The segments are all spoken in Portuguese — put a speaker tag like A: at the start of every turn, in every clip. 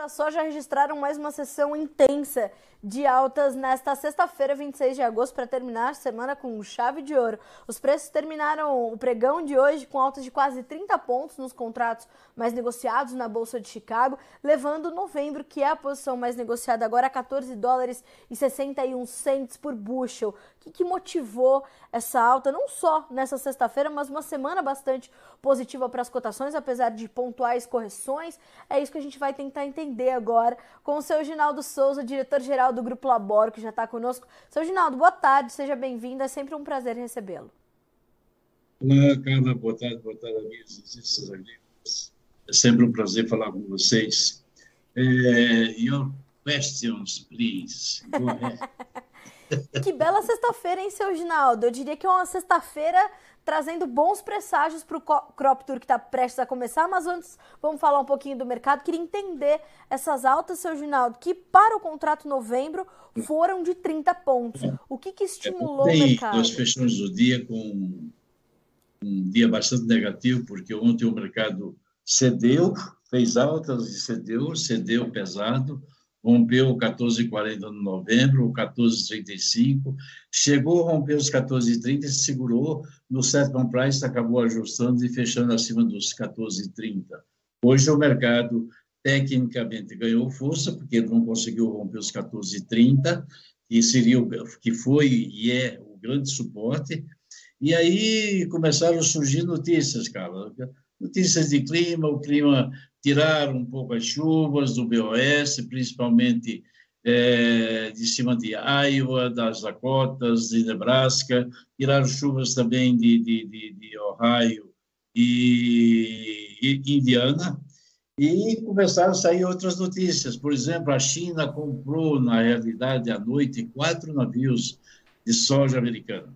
A: da soja registraram mais uma sessão intensa de altas nesta sexta-feira, 26 de agosto, para terminar a semana com chave de ouro. Os preços terminaram o pregão de hoje com altas de quase 30 pontos nos contratos mais negociados na Bolsa de Chicago, levando novembro, que é a posição mais negociada agora, a 14 dólares e 61 cents por bushel. O que, que motivou essa alta, não só nessa sexta-feira, mas uma semana bastante positiva para as cotações, apesar de pontuais correções? É isso que a gente vai tentar entender agora com o seu Ginaldo Souza, diretor-geral do Grupo Laboro, que já está conosco. Seu Ginaldo, boa tarde, seja bem-vindo, é sempre um prazer recebê-lo.
B: Olá, Carla, boa tarde, boa tarde, amigos amigos. É sempre um prazer falar com vocês. É, your questions, please. Go ahead.
A: que bela sexta-feira, hein, seu Ginaldo? Eu diria que é uma sexta-feira trazendo bons presságios para o Crop Tour que está prestes a começar, mas antes vamos falar um pouquinho do mercado. Queria entender essas altas, seu Ginaldo, que para o contrato novembro foram de 30 pontos. O que, que estimulou é, o mercado?
B: Nós fechamos o dia com um dia bastante negativo, porque ontem o mercado cedeu, fez altas e cedeu, cedeu pesado, rompeu o 14,40 no novembro, o 14,35, chegou a romper os 14,30 e se segurou no settlement price, acabou ajustando e fechando acima dos 14,30. Hoje o mercado tecnicamente ganhou força, porque não conseguiu romper os 14,30, que seria o, que foi e é o grande suporte, e aí começaram a surgir notícias, cara, notícias de clima, o clima tirar um pouco as chuvas do BOS, principalmente é, de cima de Iowa, das Dakotas, de Nebraska, tirar chuvas também de, de, de, de Ohio e, e, Indiana, e começaram a sair outras notícias. Por exemplo, a China comprou, na realidade, à noite, quatro navios de soja americana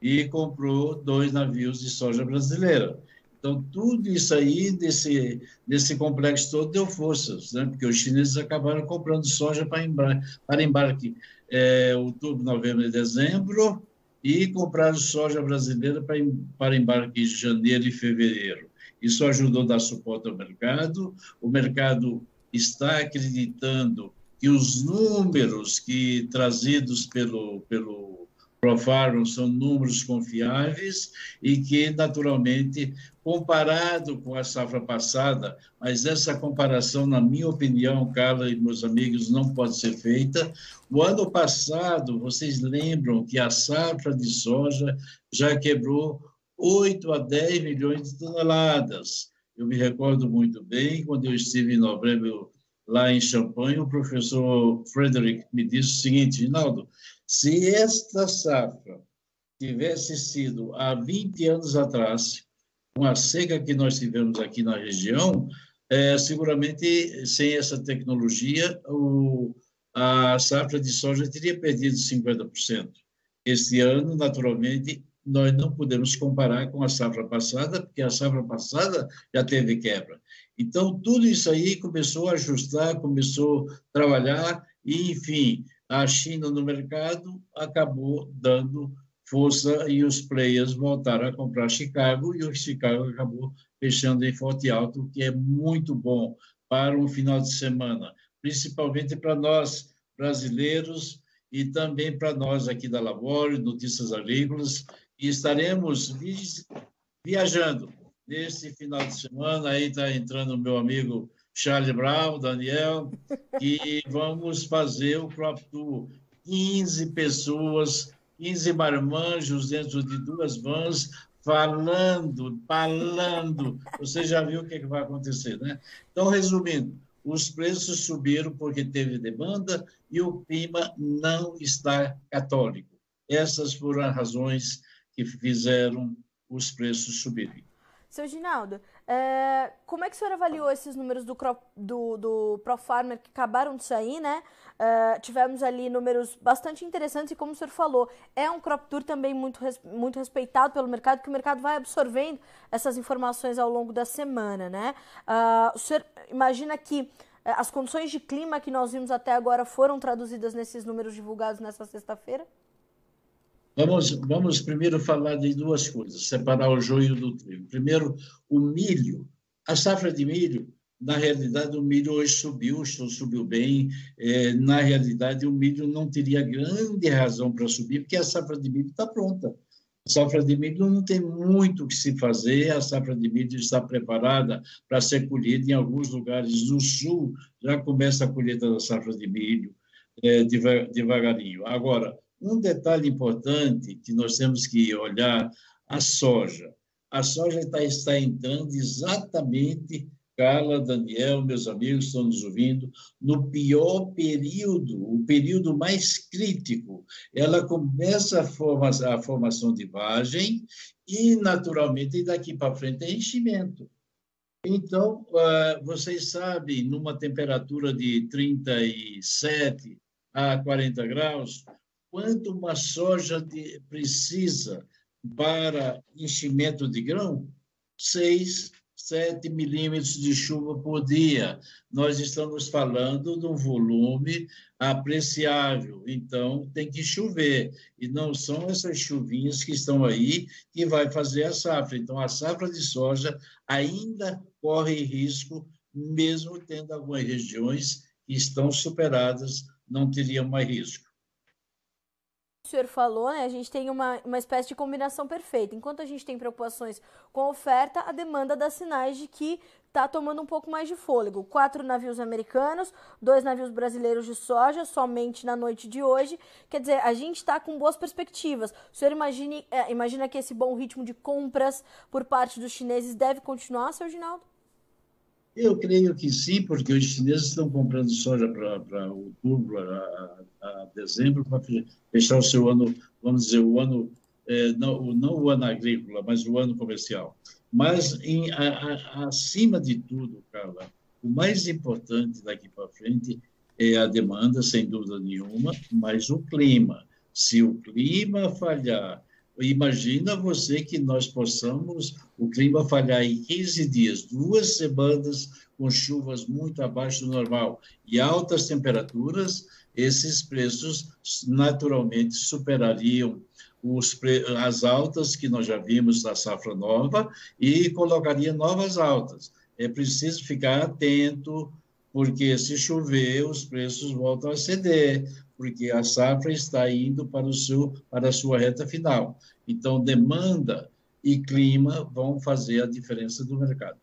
B: e comprou dois navios de soja brasileira. Então, tudo isso aí, desse, desse complexo todo, deu forças, né? porque os chineses acabaram comprando soja para embarque, para embarque é, outubro, novembro e dezembro, e compraram soja brasileira para, para embarque em janeiro e fevereiro. Isso ajudou a dar suporte ao mercado. O mercado está acreditando que os números que trazidos pelo, pelo Profarm são números confiáveis e que, naturalmente, comparado com a safra passada, mas essa comparação, na minha opinião, Carla e meus amigos, não pode ser feita. O ano passado, vocês lembram que a safra de soja já quebrou 8 a 10 milhões de toneladas. Eu me recordo muito bem, quando eu estive em novembro lá em Champagne, o professor Frederick me disse o seguinte, Rinaldo, se esta safra tivesse sido há 20 anos atrás, com a seca que nós tivemos aqui na região, é, seguramente sem essa tecnologia, o, a safra de soja teria perdido 50%. Este ano, naturalmente, nós não podemos comparar com a safra passada, porque a safra passada já teve quebra. Então, tudo isso aí começou a ajustar, começou a trabalhar, e, enfim, a China no mercado acabou dando força e os players voltaram a comprar Chicago e o Chicago acabou fechando em forte alto, o que é muito bom para um final de semana, principalmente para nós brasileiros e também para nós aqui da Labore, Notícias Agrícolas, e estaremos viajando nesse final de semana. Aí está entrando o meu amigo Charlie Brown, Daniel, que vamos fazer o Crop Tour. 15 pessoas, 15 marmanjos dentro de duas vans, falando, falando. Você já viu o que, é que vai acontecer, né? Então, resumindo, os preços subiram porque teve demanda e o clima não está católico. Essas foram as razões que fizeram os preços subirem.
A: Seu Ginaldo, é, como é que o senhor avaliou esses números do, do, do ProFarmer que acabaram de sair, né? É, tivemos ali números bastante interessantes e como o senhor falou, é um crop tour também muito, muito respeitado pelo mercado, que o mercado vai absorvendo essas informações ao longo da semana, né? Uh, o senhor imagina que é, as condições de clima que nós vimos até agora foram traduzidas nesses números divulgados nessa sexta-feira?
B: Vamos, vamos primeiro falar de duas coisas, separar o joio do trigo. Primeiro, o milho. A safra de milho na realidade, o milho hoje subiu, subiu bem. É, na realidade, o milho não teria grande razão para subir, porque a safra de milho está pronta. A safra de milho não tem muito o que se fazer, a safra de milho está preparada para ser colhida em alguns lugares do sul, já começa a colheita da safra de milho é, devagarinho. Agora, um detalhe importante que nós temos que olhar, a soja. A soja está, está entrando exatamente Carla, Daniel, meus amigos estão nos ouvindo, no pior período, o período mais crítico. Ela começa a, forma, a formação de vagem e, naturalmente, daqui para frente é enchimento. Então, uh, vocês sabem, numa temperatura de 37 a 40 graus, quanto uma soja de, precisa para enchimento de grão? 6 7 milímetros de chuva por dia. Nós estamos falando de um volume apreciável, então tem que chover. E não são essas chuvinhas que estão aí que vai fazer a safra. Então, a safra de soja ainda corre risco, mesmo tendo algumas regiões que estão superadas, não teriam mais risco
A: o senhor falou, né, a gente tem uma, uma espécie de combinação perfeita. Enquanto a gente tem preocupações com a oferta, a demanda dá sinais de que está tomando um pouco mais de fôlego. Quatro navios americanos, dois navios brasileiros de soja, somente na noite de hoje. Quer dizer, a gente está com boas perspectivas. O senhor imagine, é, imagina que esse bom ritmo de compras por parte dos chineses deve continuar, seu Ginaldo?
B: Eu creio que sim, porque os chineses estão comprando soja para outubro, a, a dezembro, para fechar o seu ano, vamos dizer, o ano, é, não, não o ano agrícola, mas o ano comercial. Mas, em, a, a, acima de tudo, Carla, o mais importante daqui para frente é a demanda, sem dúvida nenhuma, mas o clima. Se o clima falhar, Imagina você que nós possamos, o clima falhar em 15 dias, duas semanas com chuvas muito abaixo do normal e altas temperaturas, esses preços naturalmente superariam os, as altas que nós já vimos da safra nova e colocaria novas altas. É preciso ficar atento, porque se chover, os preços voltam a ceder, porque a safra está indo para, o seu, para a sua reta final. Então, demanda e clima vão fazer a diferença do mercado.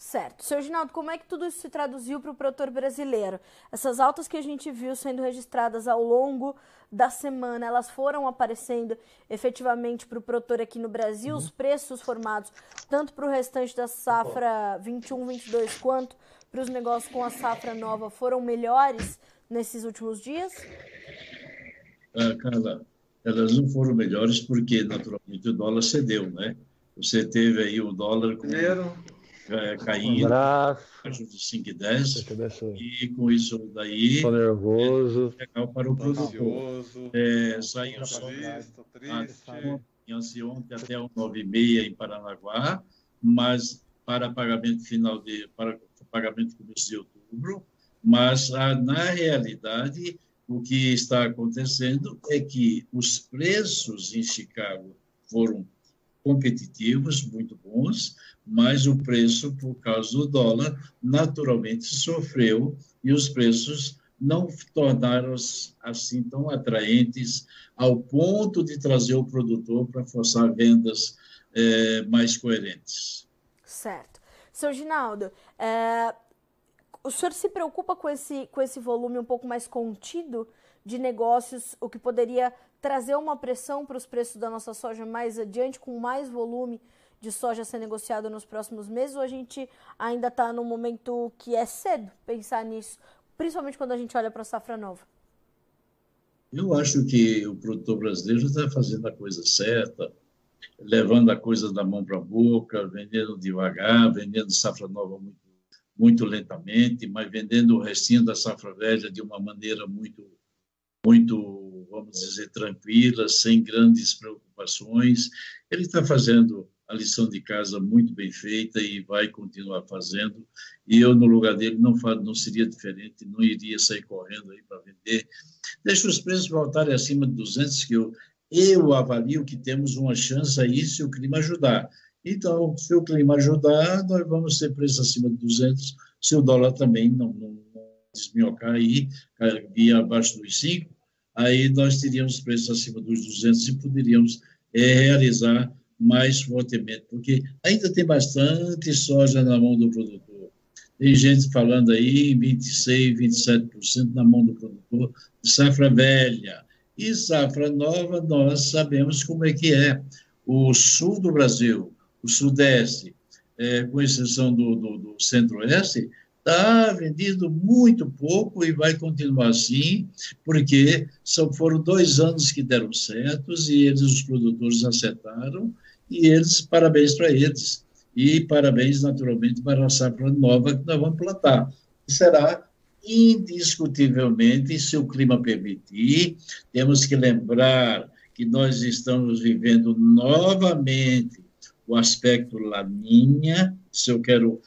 A: Certo. Seu Ginaldo, como é que tudo isso se traduziu para o produtor brasileiro? Essas altas que a gente viu sendo registradas ao longo da semana, elas foram aparecendo efetivamente para o produtor aqui no Brasil? Uhum. Os preços formados, tanto para o restante da safra 21, 22, quanto para os negócios com a safra nova, foram melhores nesses últimos dias?
B: Ah, Carla, elas não foram melhores porque, naturalmente, o dólar cedeu, né? Você teve aí o dólar com, é, caindo um abaixo de 5,10 e com isso daí
C: Estou nervoso
B: é legal para o produtor. É, saiu só ontem até 9,5 em Paranaguá, mas para pagamento final de para pagamento começo de outubro mas, ah, na realidade, o que está acontecendo é que os preços em Chicago foram competitivos, muito bons, mas o preço, por causa do dólar, naturalmente sofreu e os preços não tornaram assim tão atraentes ao ponto de trazer o produtor para forçar vendas é, mais coerentes.
A: Certo. Seu Ginaldo, é, o senhor se preocupa com esse, com esse volume um pouco mais contido de negócios, o que poderia trazer uma pressão para os preços da nossa soja mais adiante, com mais volume de soja ser negociado nos próximos meses, ou a gente ainda está num momento que é cedo pensar nisso, principalmente quando a gente olha para a safra nova?
B: Eu acho que o produtor brasileiro está fazendo a coisa certa, levando a coisa da mão para a boca, vendendo devagar, vendendo safra nova muito muito lentamente, mas vendendo o restinho da safra velha de uma maneira muito, muito, vamos dizer, tranquila, sem grandes preocupações. Ele está fazendo a lição de casa muito bem feita e vai continuar fazendo. E eu, no lugar dele, não, não seria diferente, não iria sair correndo aí para vender. Deixa os preços voltarem acima de 200, que eu, eu avalio que temos uma chance aí se o clima ajudar. Então, se o clima ajudar, nós vamos ter preço acima de 200 se o dólar também não, não desminhocar aí, ir abaixo dos 5, aí nós teríamos preços acima dos 200 e poderíamos é, realizar mais fortemente, porque ainda tem bastante soja na mão do produtor. Tem gente falando aí em 26%, 27% na mão do produtor de safra velha. E safra nova, nós sabemos como é que é. O sul do Brasil, o sudeste, é, com exceção do, do, do centro-oeste, está vendido muito pouco e vai continuar assim, porque só foram dois anos que deram certos e eles, os produtores, acertaram, e eles, parabéns para eles. E parabéns, naturalmente, para a safra nova que nós vamos plantar. será indiscutivelmente, se o clima permitir, temos que lembrar que nós estamos vivendo novamente o aspecto laninha, se eu quero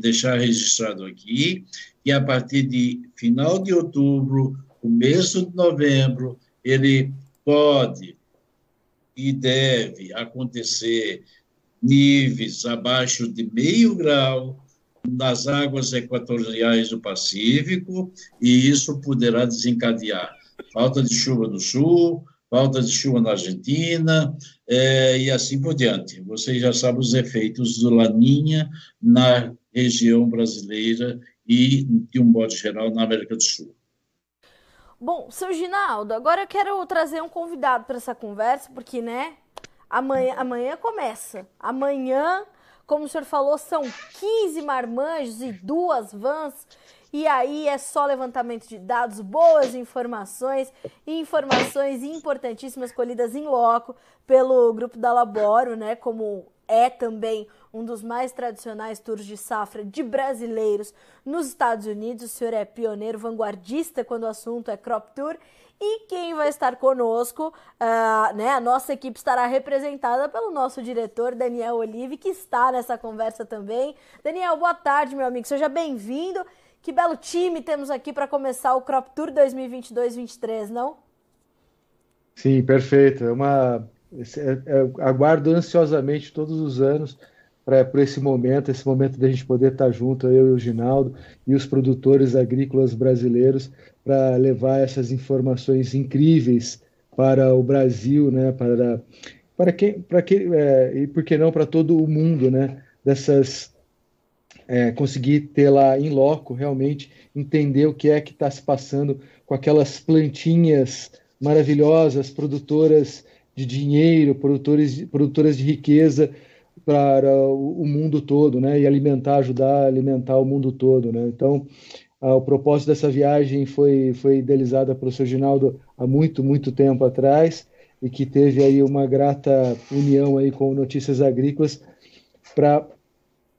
B: deixar registrado aqui, que a partir de final de outubro, começo de novembro, ele pode e deve acontecer níveis abaixo de meio grau nas águas equatoriais do Pacífico, e isso poderá desencadear falta de chuva no sul, falta de chuva na Argentina, é, e assim por diante. Vocês já sabem os efeitos do Laninha na região brasileira e, de um modo geral, na América do Sul.
A: Bom, seu Ginaldo, agora eu quero trazer um convidado para essa conversa, porque, né, amanhã, amanhã começa. Amanhã, como o senhor falou, são 15 marmanjos e duas vans e aí é só levantamento de dados, boas informações informações importantíssimas colhidas em loco pelo grupo da Laboro, né? Como é também um dos mais tradicionais tours de safra de brasileiros nos Estados Unidos. O senhor é pioneiro, vanguardista quando o assunto é crop tour. E quem vai estar conosco, uh, né? A nossa equipe estará representada pelo nosso diretor Daniel Olive, que está nessa conversa também. Daniel, boa tarde, meu amigo. Seja bem-vindo. Que belo time temos aqui para começar o Crop Tour 2022-23, não?
C: Sim, perfeito. É uma, é, é, aguardo ansiosamente todos os anos para por esse momento, esse momento de a gente poder estar junto, eu e o Ginaldo e os produtores agrícolas brasileiros, para levar essas informações incríveis para o Brasil, né? Para para quem, para que é, e por que não para todo o mundo, né? Dessas é, conseguir lá em loco, realmente entender o que é que está se passando com aquelas plantinhas maravilhosas, produtoras de dinheiro, produtores, produtoras de riqueza para o, o mundo todo, né? E alimentar, ajudar a alimentar o mundo todo, né? Então, o propósito dessa viagem foi, foi idealizada pelo Sr. Ginaldo há muito, muito tempo atrás e que teve aí uma grata união aí com Notícias Agrícolas para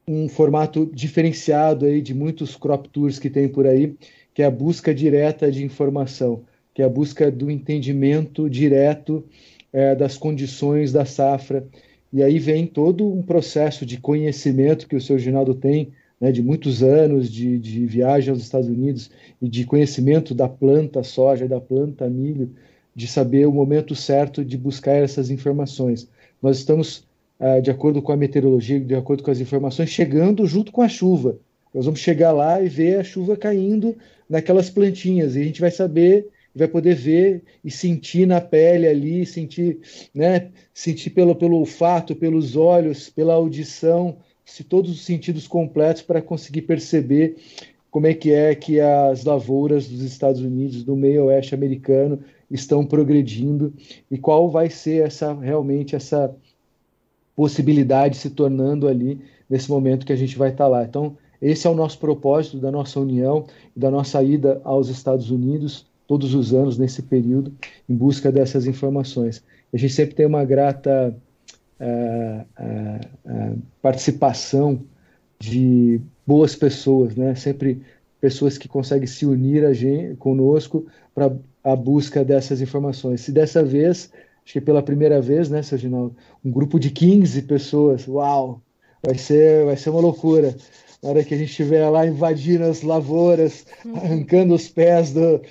C: um formato diferenciado aí de muitos crop tours que tem por aí, que é a busca direta de informação, que é a busca do entendimento direto é, das condições da safra. E aí vem todo um processo de conhecimento que o seu Ginaldo tem, né, de muitos anos de, de viagem aos Estados Unidos e de conhecimento da planta soja, da planta milho, de saber o momento certo de buscar essas informações. Nós estamos de acordo com a meteorologia, de acordo com as informações, chegando junto com a chuva. Nós vamos chegar lá e ver a chuva caindo naquelas plantinhas e a gente vai saber, vai poder ver e sentir na pele ali, sentir, né, sentir pelo, pelo olfato, pelos olhos, pela audição, se todos os sentidos completos para conseguir perceber como é que é que as lavouras dos Estados Unidos, do meio oeste americano, estão progredindo e qual vai ser essa realmente essa possibilidade se tornando ali nesse momento que a gente vai estar lá. Então, esse é o nosso propósito da nossa união e da nossa ida aos Estados Unidos todos os anos nesse período em busca dessas informações. A gente sempre tem uma grata uh, uh, uh, participação de boas pessoas, né? Sempre pessoas que conseguem se unir a gente, conosco para a busca dessas informações. Se dessa vez acho que pela primeira vez, né, Serginal? Um grupo de 15 pessoas. Uau! Vai ser, vai ser uma loucura. Na hora que a gente estiver lá invadindo as lavouras, uhum. arrancando os pés do,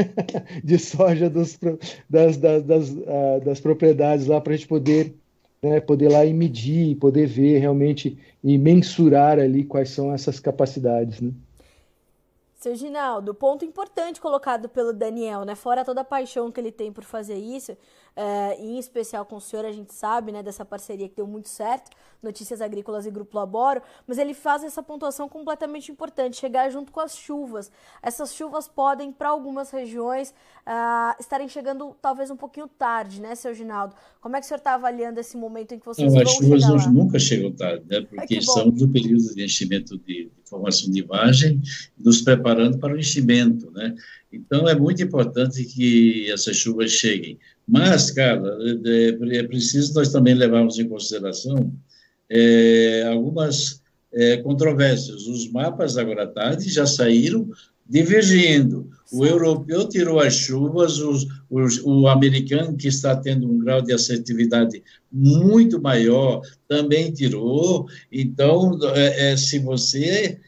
C: de soja dos, das, das, das, uh, das propriedades lá para a gente poder né, poder lá e medir, poder ver realmente e mensurar ali quais são essas capacidades, né?
A: Seu Ginaldo, ponto importante colocado pelo Daniel, né? Fora toda a paixão que ele tem por fazer isso, é, em especial com o senhor, a gente sabe, né, dessa parceria que deu muito certo, Notícias Agrícolas e Grupo Laboro, mas ele faz essa pontuação completamente importante, chegar junto com as chuvas. Essas chuvas podem, para algumas regiões, uh, estarem chegando talvez um pouquinho tarde, né, seu Ginaldo? Como é que o senhor está avaliando esse momento em que vocês
B: Não,
A: vão
B: as chuvas
A: hoje
B: nunca chegam tarde, né, porque estamos no período de enchimento de, de formação de imagem, nos preparando para o enchimento, né? Então, é muito importante que essas chuvas cheguem. Mas, cara, é, é preciso nós também levarmos em consideração é, algumas é, controvérsias. Os mapas agora à tarde já saíram divergindo. O europeu tirou as chuvas, os, os, o americano, que está tendo um grau de assertividade muito maior, também tirou. Então, é, é se você,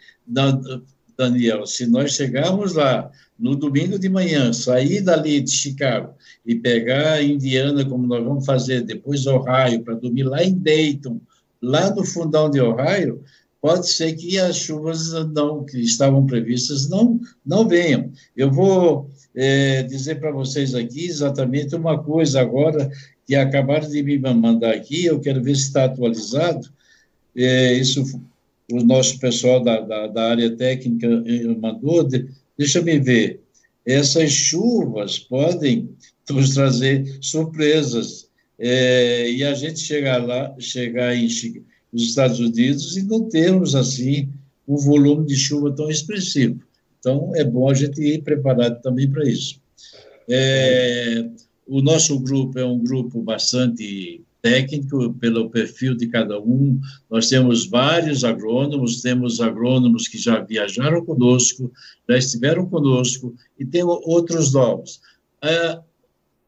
B: Daniel, se nós chegarmos lá no domingo de manhã, sair dali de Chicago e pegar a Indiana, como nós vamos fazer, depois Ohio, para dormir lá em Dayton, lá no fundão de Ohio, pode ser que as chuvas não, que estavam previstas não, não venham. Eu vou é, dizer para vocês aqui exatamente uma coisa agora que acabaram de me mandar aqui, eu quero ver se está atualizado. É, isso o nosso pessoal da, da, da área técnica mandou, de, deixa me ver, essas chuvas podem nos trazer surpresas, é, e a gente chegar lá, chegar em nos Estados Unidos e não termos, assim, um volume de chuva tão expressivo. Então, é bom a gente ir preparado também para isso. É, o nosso grupo é um grupo bastante técnico, pelo perfil de cada um. Nós temos vários agrônomos, temos agrônomos que já viajaram conosco, já estiveram conosco, e tem outros novos. Ah,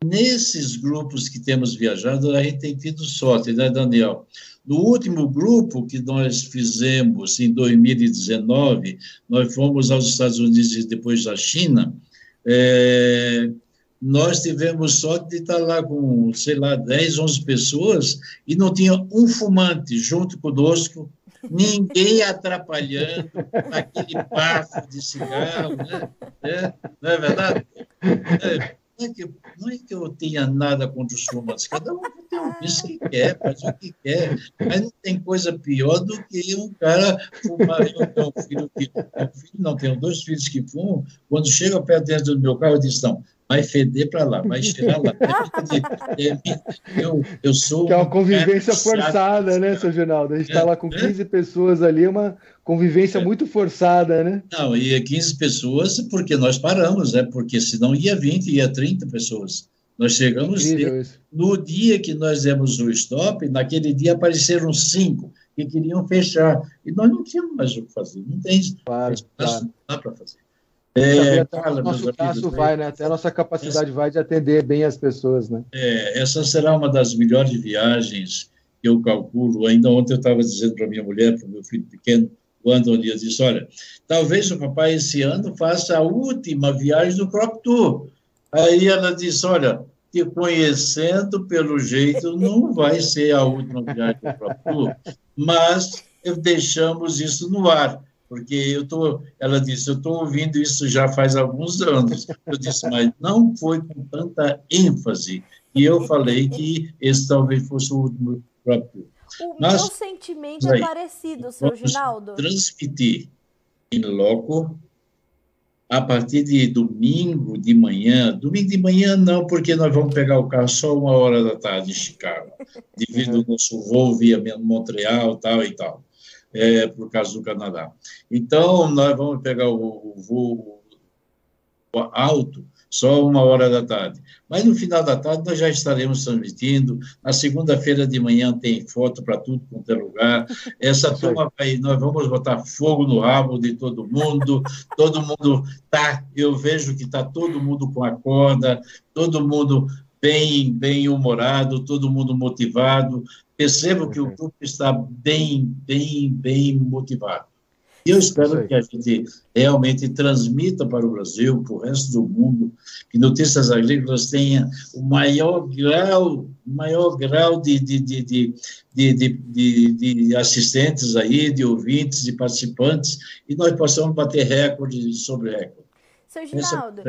B: nesses grupos que temos viajado, a gente tem tido sorte, né, Daniel? No último grupo que nós fizemos em 2019, nós fomos aos Estados Unidos e depois à China, é, nós tivemos sorte de estar lá com, sei lá, 10, 11 pessoas e não tinha um fumante junto conosco, ninguém atrapalhando aquele bafo de cigarro, né? É, não é verdade? É, não, é que, não é que eu tenha nada contra os fumantes, cada um tem o vício que quer, faz o que quer, mas não tem coisa pior do que um cara fumar. Eu tenho um filho que. Um filho, não, tenho dois filhos que fumam, quando chega perto dentro do meu carro, eu disse: não vai feder para lá, vai cheirar lá.
C: Eu, eu sou. Que é uma convivência forçada, né, seu Geraldo? A gente está é, lá com 15 é? pessoas ali, é uma convivência é. muito forçada, né?
B: Não, e 15 pessoas porque nós paramos, né? Porque senão ia 20, ia 30 pessoas. Nós chegamos no dia que nós demos o stop, naquele dia apareceram cinco que queriam fechar. E nós não tínhamos mais o que fazer, não tem claro, espaço, claro. não dá para fazer.
C: É, nosso braço vai, né? Até a nossa capacidade essa, vai de atender bem as pessoas, né?
B: É, essa será uma das melhores viagens que eu calculo. Ainda ontem eu estava dizendo para minha mulher, para o meu filho pequeno, o Anthony, eu disse, olha, talvez o papai esse ano faça a última viagem do Crop Tour. Aí ela disse, olha, te conhecendo pelo jeito, não vai ser a última viagem do Crop Tour, mas deixamos isso no ar porque eu tô, ela disse, eu estou ouvindo isso já faz alguns anos. Eu disse, mas não foi com tanta ênfase. E eu falei que esse talvez fosse o último próprio.
A: O mas, meu sentimento é parecido, seu Ginaldo.
B: Transmitir em loco a partir de domingo de manhã. Domingo de manhã não, porque nós vamos pegar o carro só uma hora da tarde em Chicago, devido ao nosso voo via Montreal, tal e tal é, por causa do Canadá. Então, nós vamos pegar o, o voo alto só uma hora da tarde. Mas no final da tarde nós já estaremos transmitindo. Na segunda-feira de manhã tem foto para tudo quanto é lugar. Essa turma vai, nós vamos botar fogo no rabo de todo mundo. Todo mundo tá, eu vejo que está todo mundo com a corda, todo mundo bem, bem humorado, todo mundo motivado. Percebo que o grupo está bem, bem, bem motivado. E eu espero que a gente realmente transmita para o Brasil, para o resto do mundo, que Notícias Agrícolas tenha o maior grau, maior grau de, de, de, de, de, de, de assistentes aí, de ouvintes, de participantes, e nós possamos bater recorde sobre recorde.
A: Seu Ginaldo,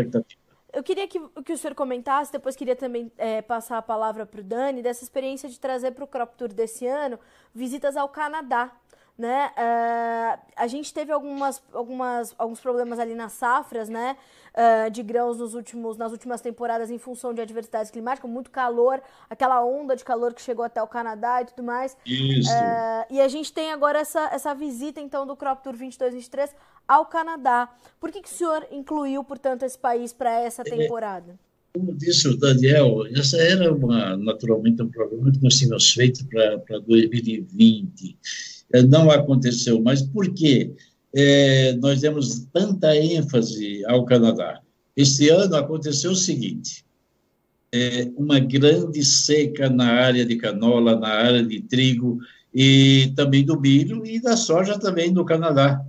A: eu queria que, que o senhor comentasse, depois queria também é, passar a palavra para o Dani, dessa experiência de trazer para o Crop Tour desse ano visitas ao Canadá. Né? Uh, a gente teve algumas, algumas, alguns problemas ali nas safras, né? Uh, de grãos nos últimos, nas últimas temporadas em função de adversidades climáticas, muito calor, aquela onda de calor que chegou até o Canadá e tudo mais.
B: Isso. Uh,
A: e a gente tem agora essa, essa visita, então, do Crop Tour 22-23 ao Canadá. Por que, que o senhor incluiu, portanto, esse país para essa é, temporada?
B: Como disse o Daniel, essa era uma, naturalmente um programa que nós tínhamos feito para 2020. É, não aconteceu, mas por quê? É, nós demos tanta ênfase ao Canadá. Este ano aconteceu o seguinte: é, uma grande seca na área de canola, na área de trigo e também do milho e da soja também no Canadá.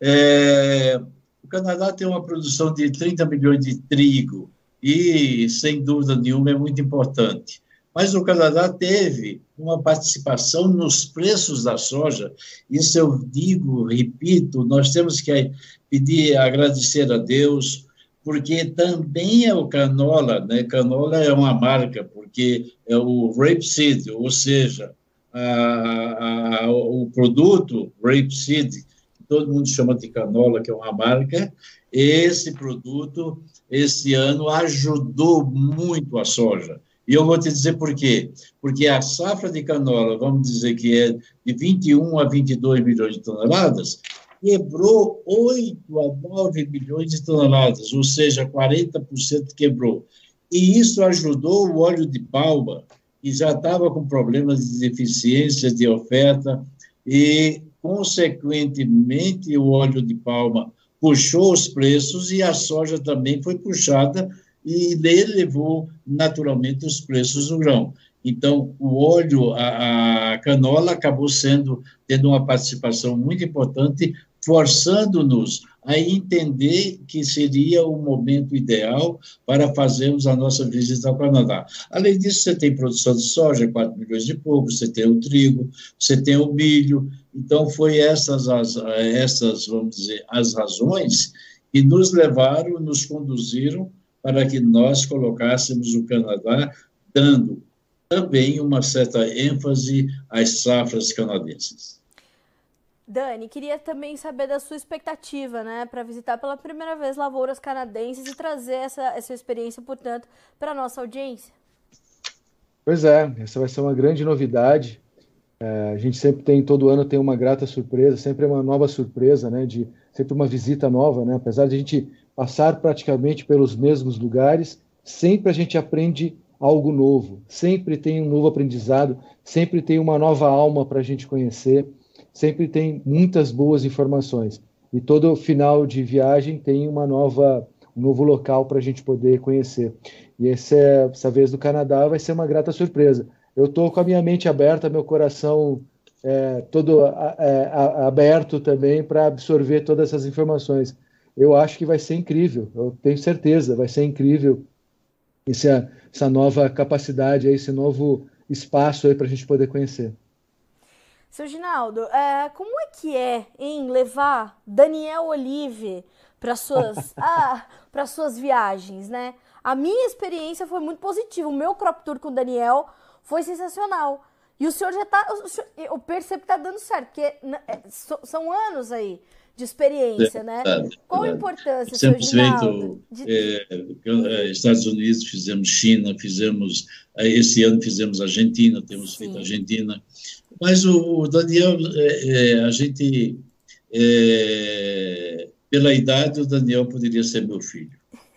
B: É, o Canadá tem uma produção de 30 milhões de trigo e, sem dúvida nenhuma, é muito importante. Mas o Canadá teve uma participação nos preços da soja, isso eu digo, repito, nós temos que pedir, agradecer a Deus, porque também é o canola, né? Canola é uma marca, porque é o rapeseed, ou seja, a, a, o produto rapeseed todo mundo chama de canola, que é uma marca. Esse produto, esse ano, ajudou muito a soja. E eu vou te dizer por quê. Porque a safra de canola, vamos dizer que é de 21 a 22 milhões de toneladas, quebrou 8 a 9 milhões de toneladas, ou seja, 40% quebrou. E isso ajudou o óleo de palma, que já estava com problemas de deficiência de oferta, e consequentemente, o óleo de palma puxou os preços e a soja também foi puxada e elevou naturalmente os preços do grão. Então, o óleo, a, a canola acabou sendo tendo uma participação muito importante, forçando-nos a entender que seria o momento ideal para fazermos a nossa visita ao Canadá. Além disso, você tem produção de soja, 4 milhões de pouco, você tem o trigo, você tem o milho. Então, foi essas, as, essas, vamos dizer, as razões que nos levaram, nos conduziram para que nós colocássemos o Canadá dando também uma certa ênfase às safras canadenses.
A: Dani, queria também saber da sua expectativa, né, para visitar pela primeira vez lavouras canadenses e trazer essa, essa experiência, portanto, para nossa audiência.
C: Pois é, essa vai ser uma grande novidade. É, a gente sempre tem, todo ano tem uma grata surpresa, sempre é uma nova surpresa, né, de sempre uma visita nova, né, apesar de a gente passar praticamente pelos mesmos lugares, sempre a gente aprende algo novo, sempre tem um novo aprendizado, sempre tem uma nova alma para a gente conhecer sempre tem muitas boas informações. E todo final de viagem tem uma nova, um novo local para a gente poder conhecer. E essa, essa vez do Canadá vai ser uma grata surpresa. Eu estou com a minha mente aberta, meu coração é, todo é, aberto também para absorver todas essas informações. Eu acho que vai ser incrível, eu tenho certeza, vai ser incrível essa, essa nova capacidade, esse novo espaço para a gente poder conhecer.
A: Seu Ginaldo, é, como é que é em levar Daniel Olive para suas ah, para suas viagens, né? A minha experiência foi muito positiva. O meu crop tour com o Daniel foi sensacional. E o senhor já tá. eu percebo que tá dando certo, porque é, são anos aí de experiência, é, né? Qual a importância,
B: Sempre feito de... é, é, Estados Unidos, fizemos China, fizemos é, esse ano fizemos Argentina, temos Sim. feito Argentina. Mas o, o Daniel, é, é, a gente, é, pela idade, o Daniel poderia ser meu filho.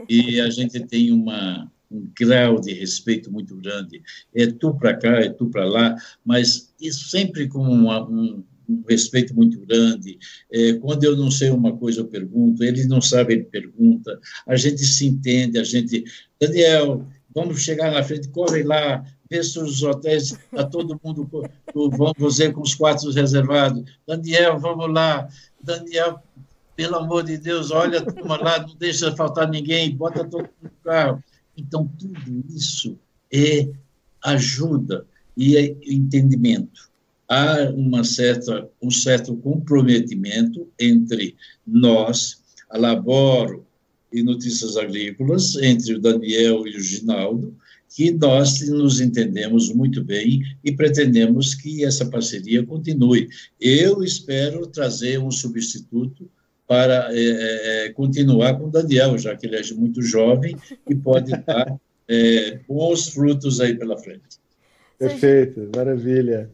B: E a gente tem uma, um grau de respeito muito grande. É tu para cá, é tu para lá, mas isso sempre com uma, um, um respeito muito grande. É, quando eu não sei uma coisa, eu pergunto. Ele não sabe, ele pergunta. A gente se entende, a gente. Daniel, vamos chegar na frente, corre lá, se os hotéis, está todo mundo, vamos fazer com os quartos reservados. Daniel, vamos lá. Daniel, pelo amor de Deus, olha turma lá, não deixa faltar ninguém, bota todo mundo no carro. Então, tudo isso é ajuda e é entendimento. Há uma certa, um certo comprometimento entre nós, a Laboro e Notícias Agrícolas, entre o Daniel e o Ginaldo, que nós nos entendemos muito bem e pretendemos que essa parceria continue. Eu espero trazer um substituto para é, continuar com o Daniel, já que ele é muito jovem e pode dar é, bons frutos aí pela frente.
C: Perfeito, maravilha.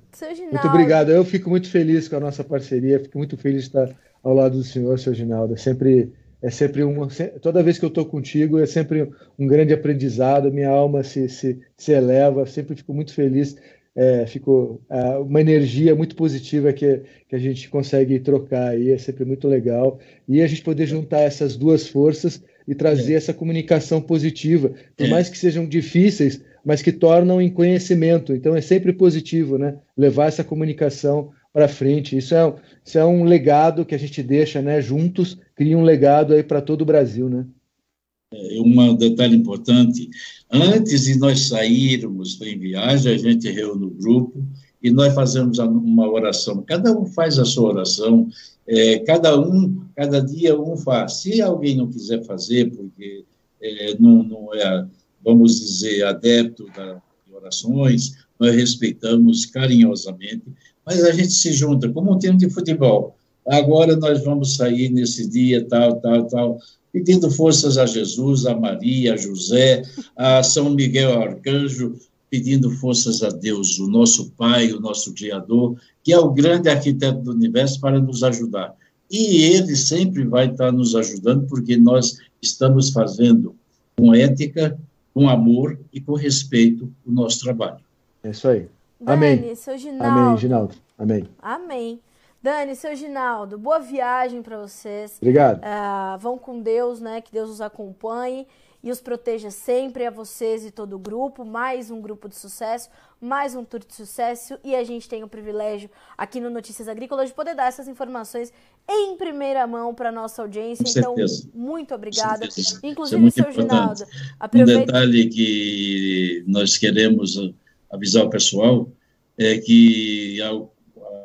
C: Muito obrigado. Eu fico muito feliz com a nossa parceria, fico muito feliz de estar ao lado do senhor, seu Ginaldo. É sempre, é sempre uma. Toda vez que eu estou contigo, é sempre um grande aprendizado, minha alma se, se, se eleva, sempre fico muito feliz. É, fico é, uma energia muito positiva que, que a gente consegue trocar aí, é sempre muito legal. E a gente poder juntar essas duas forças e trazer é. essa comunicação positiva, por é. mais que sejam difíceis, mas que tornam em conhecimento. Então é sempre positivo, né? Levar essa comunicação para frente. Isso é, isso é um legado que a gente deixa, né? Juntos, cria um legado aí para todo o Brasil, né?
B: É um detalhe importante. Antes de nós sairmos em viagem, a gente reúne o grupo e nós fazemos uma oração. Cada um faz a sua oração. É, cada um, cada dia um faz. Se alguém não quiser fazer, porque é, não, não é vamos dizer, adepto da, de orações, nós respeitamos carinhosamente, mas a gente se junta, como um time de futebol. Agora nós vamos sair nesse dia, tal, tal, tal, pedindo forças a Jesus, a Maria, a José, a São Miguel Arcanjo, pedindo forças a Deus, o nosso Pai, o nosso Criador, que é o grande arquiteto do universo, para nos ajudar. E ele sempre vai estar nos ajudando, porque nós estamos fazendo com ética, com amor e com respeito o nosso trabalho.
C: É isso aí. Dani, Amém. seu Ginaldo. Amém, Ginaldo. Amém.
A: Amém. Dani, seu Ginaldo, boa viagem para vocês.
C: Obrigado.
A: Uh, vão com Deus, né? Que Deus os acompanhe e os proteja sempre a vocês e todo o grupo. Mais um grupo de sucesso, mais um tour de sucesso e a gente tem o privilégio aqui no Notícias Agrícolas de poder dar essas informações em primeira mão para nossa audiência.
B: Com então, certeza.
A: muito obrigada.
B: Inclusive, é seu Ginaldo. Aproveita... Um detalhe que nós queremos avisar o pessoal é que a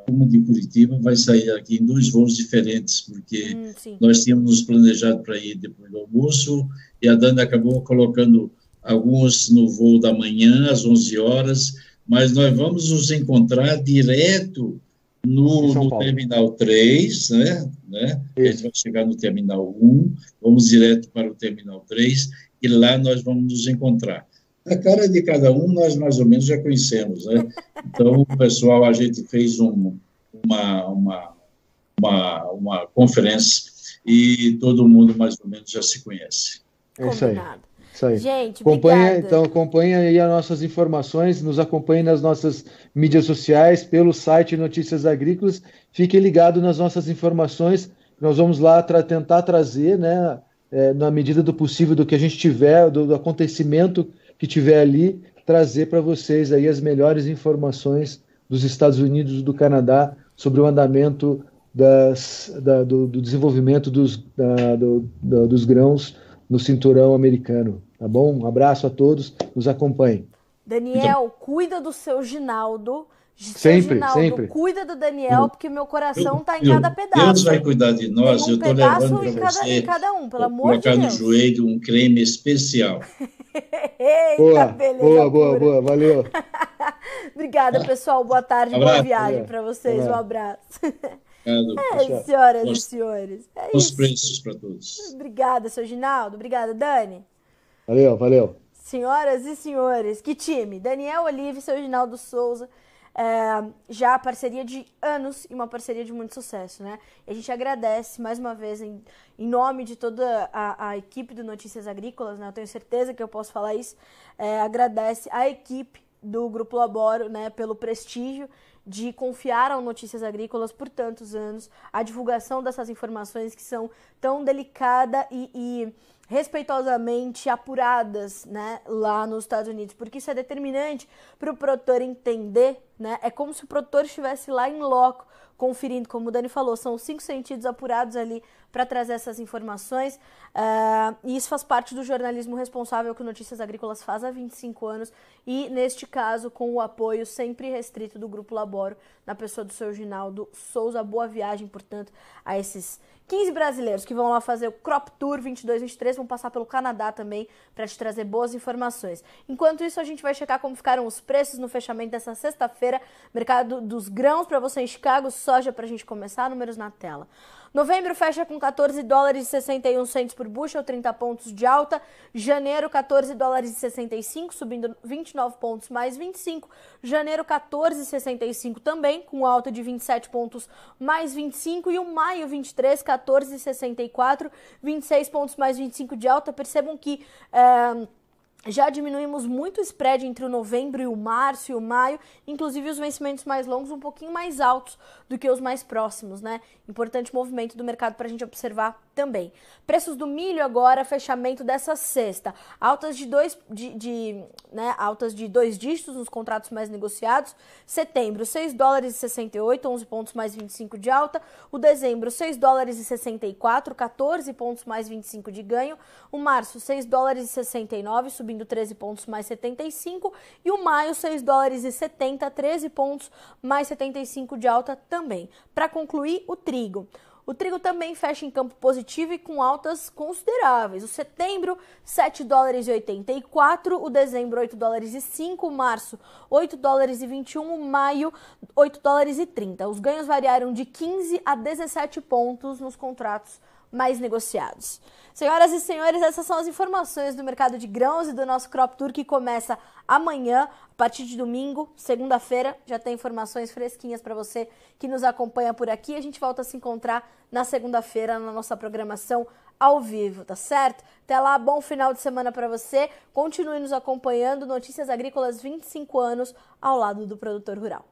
B: Uma de Curitiba vai sair aqui em dois voos diferentes, porque hum, nós tínhamos nos planejado para ir depois do almoço e a Dani acabou colocando alguns no voo da manhã, às 11 horas, mas nós vamos nos encontrar direto no, no Terminal 3, né? né? A gente vai chegar no Terminal 1, vamos direto para o Terminal 3, e lá nós vamos nos encontrar. A cara de cada um nós mais ou menos já conhecemos, né? Então, o pessoal, a gente fez um, uma, uma, uma, uma conferência e todo mundo mais ou menos já se conhece.
C: É isso aí. Isso aí. Gente, acompanha, obrigada. então acompanha aí as nossas informações, nos acompanhe nas nossas mídias sociais, pelo site Notícias Agrícolas. Fique ligado nas nossas informações. Nós vamos lá tra tentar trazer, né, é, na medida do possível, do que a gente tiver, do, do acontecimento que tiver ali, trazer para vocês aí as melhores informações dos Estados Unidos e do Canadá sobre o andamento das, da, do, do, desenvolvimento dos, da, do, dos grãos no cinturão americano. Tá bom? Um abraço a todos, nos acompanhem.
A: Daniel, cuida do seu Ginaldo.
C: Seu sempre, Ginaldo, sempre.
A: Cuida do Daniel, porque meu coração está em cada pedaço.
B: Deus vai cuidar de nós. Um eu estou levando para você.
A: Em cada um, pelo amor
B: de Deus.
A: Colocar
B: no joelho um creme especial.
A: Eita,
C: boa, beleza. Boa, boa, boa, valeu.
A: Obrigada, pessoal. Boa tarde, abraço, boa viagem para vocês. Um abraço. Obrigado, é, senhoras e senhores. É
B: os preços para todos.
A: Obrigada, seu Ginaldo. Obrigada, Dani.
C: Valeu, valeu.
A: Senhoras e senhores, que time! Daniel Olive e seu Ginaldo Souza. É, já parceria de anos e uma parceria de muito sucesso, né? E a gente agradece mais uma vez em, em nome de toda a, a, equipe do Notícias Agrícolas, né? Eu tenho certeza que eu posso falar isso. É, agradece a equipe do Grupo Laboro, né? Pelo prestígio de confiar ao Notícias Agrícolas por tantos anos, a divulgação dessas informações que são tão delicada e, e respeitosamente apuradas, né, lá nos Estados Unidos, porque isso é determinante para o produtor entender, né, é como se o produtor estivesse lá em loco, conferindo, como o Dani falou, são os cinco sentidos apurados ali para trazer essas informações. Uh, e isso faz parte do jornalismo responsável que o Notícias Agrícolas faz há 25 anos e, neste caso, com o apoio sempre restrito do Grupo Laboro, na pessoa do seu Ginaldo Souza. Boa viagem, portanto, a esses 15 brasileiros que vão lá fazer o Crop Tour 22-23, vão passar pelo Canadá também para te trazer boas informações. Enquanto isso, a gente vai checar como ficaram os preços no fechamento dessa sexta-feira, mercado dos grãos para você em Chicago, soja para a gente começar, números na tela. Novembro fecha com 14 dólares e 61 centos por bushel, 30 pontos de alta. Janeiro, 14 dólares e 65, subindo 29 pontos mais 25. Janeiro, 14,65 também, com alta de 27 pontos mais 25. E o maio, 23, 14,64, 26 pontos mais 25 de alta. Percebam que. Uh, já diminuímos muito o spread entre o novembro e o março e o maio, inclusive os vencimentos mais longos um pouquinho mais altos do que os mais próximos, né? Importante movimento do mercado para a gente observar também. Preços do milho agora, fechamento dessa sexta. Altas de dois, de, de, né, altas de dois dígitos nos contratos mais negociados. Setembro, 6 dólares e 68, 11 pontos mais 25 de alta. O dezembro, 6 dólares e 64, 14 pontos mais 25 de ganho. O março, 6 dólares e 69, subindo 13 pontos mais 75. E o maio, 6 dólares e 70, 13 pontos mais 75 de alta também. Para concluir, o trigo. O trigo também fecha em campo positivo e com altas consideráveis. O setembro, 7 dólares e 84, o dezembro, 8 dólares e 5, março, 8 dólares e 21, maio, 8 dólares e 30. Os ganhos variaram de 15 a 17 pontos nos contratos mais negociados. Senhoras e senhores, essas são as informações do mercado de grãos e do nosso Crop Tour que começa amanhã, a partir de domingo, segunda-feira. Já tem informações fresquinhas para você que nos acompanha por aqui. A gente volta a se encontrar na segunda-feira na nossa programação ao vivo, tá certo? Até lá, bom final de semana para você. Continue nos acompanhando. Notícias Agrícolas 25 anos ao lado do produtor rural.